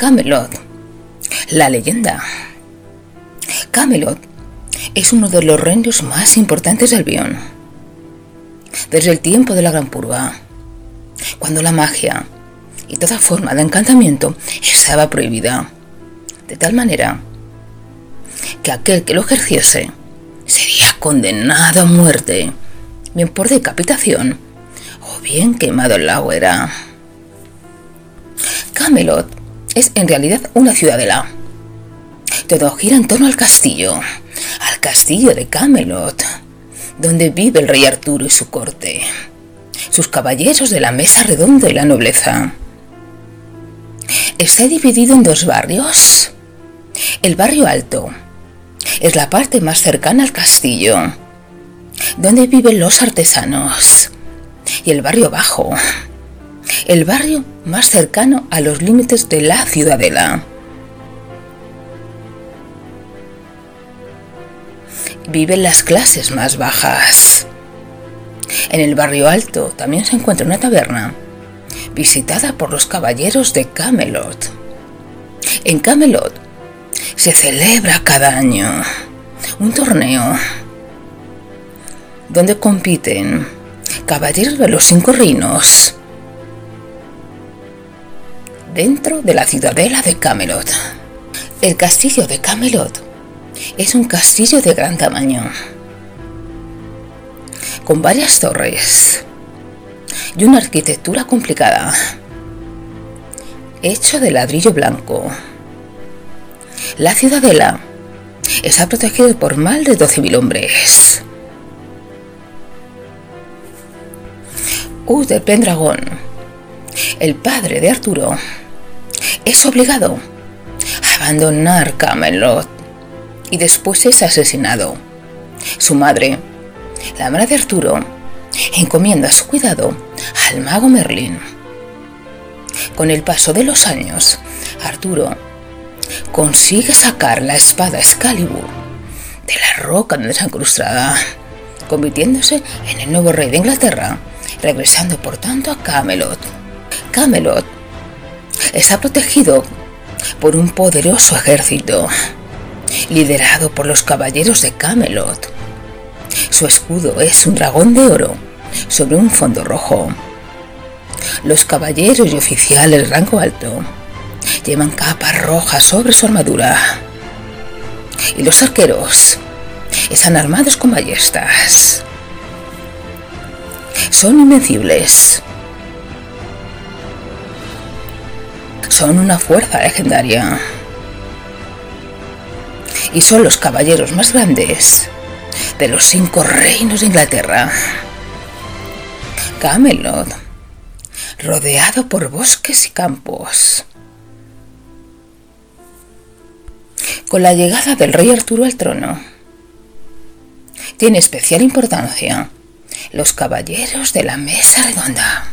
Camelot, la leyenda. Camelot es uno de los reinos más importantes del Bion. Desde el tiempo de la Gran Purga, cuando la magia y toda forma de encantamiento estaba prohibida, de tal manera que aquel que lo ejerciese sería condenado a muerte, bien por decapitación o bien quemado en la hoguera. Camelot es en realidad una ciudadela. Todo gira en torno al castillo, al castillo de Camelot, donde vive el rey Arturo y su corte, sus caballeros de la mesa redonda y la nobleza. Está dividido en dos barrios. El barrio alto es la parte más cercana al castillo, donde viven los artesanos, y el barrio bajo, el barrio más cercano a los límites de la ciudadela. Viven las clases más bajas. En el barrio alto también se encuentra una taberna, visitada por los caballeros de Camelot. En Camelot se celebra cada año un torneo donde compiten caballeros de los cinco reinos dentro de la ciudadela de Camelot. El castillo de Camelot es un castillo de gran tamaño, con varias torres y una arquitectura complicada, hecho de ladrillo blanco. La ciudadela está protegida por más de 12.000 hombres. Uther Pendragon, el padre de Arturo, es obligado a abandonar Camelot y después es asesinado. Su madre, la madre de Arturo, encomienda su cuidado al mago Merlín. Con el paso de los años, Arturo consigue sacar la espada Excalibur de la roca desencrustada, convirtiéndose en el nuevo rey de Inglaterra, regresando por tanto a Camelot. Camelot está protegido por un poderoso ejército, liderado por los caballeros de Camelot. Su escudo es un dragón de oro sobre un fondo rojo. Los caballeros y oficiales de rango alto llevan capas rojas sobre su armadura. Y los arqueros están armados con ballestas. Son invencibles. Son una fuerza legendaria. Y son los caballeros más grandes de los cinco reinos de Inglaterra. Camelot, rodeado por bosques y campos. Con la llegada del rey Arturo al trono, tiene especial importancia los caballeros de la mesa redonda.